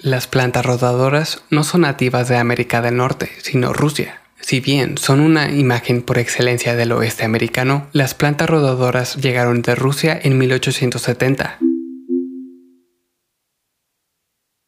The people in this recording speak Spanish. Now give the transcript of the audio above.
Las plantas rodadoras no son nativas de América del Norte, sino Rusia. Si bien son una imagen por excelencia del oeste americano, las plantas rodadoras llegaron de Rusia en 1870.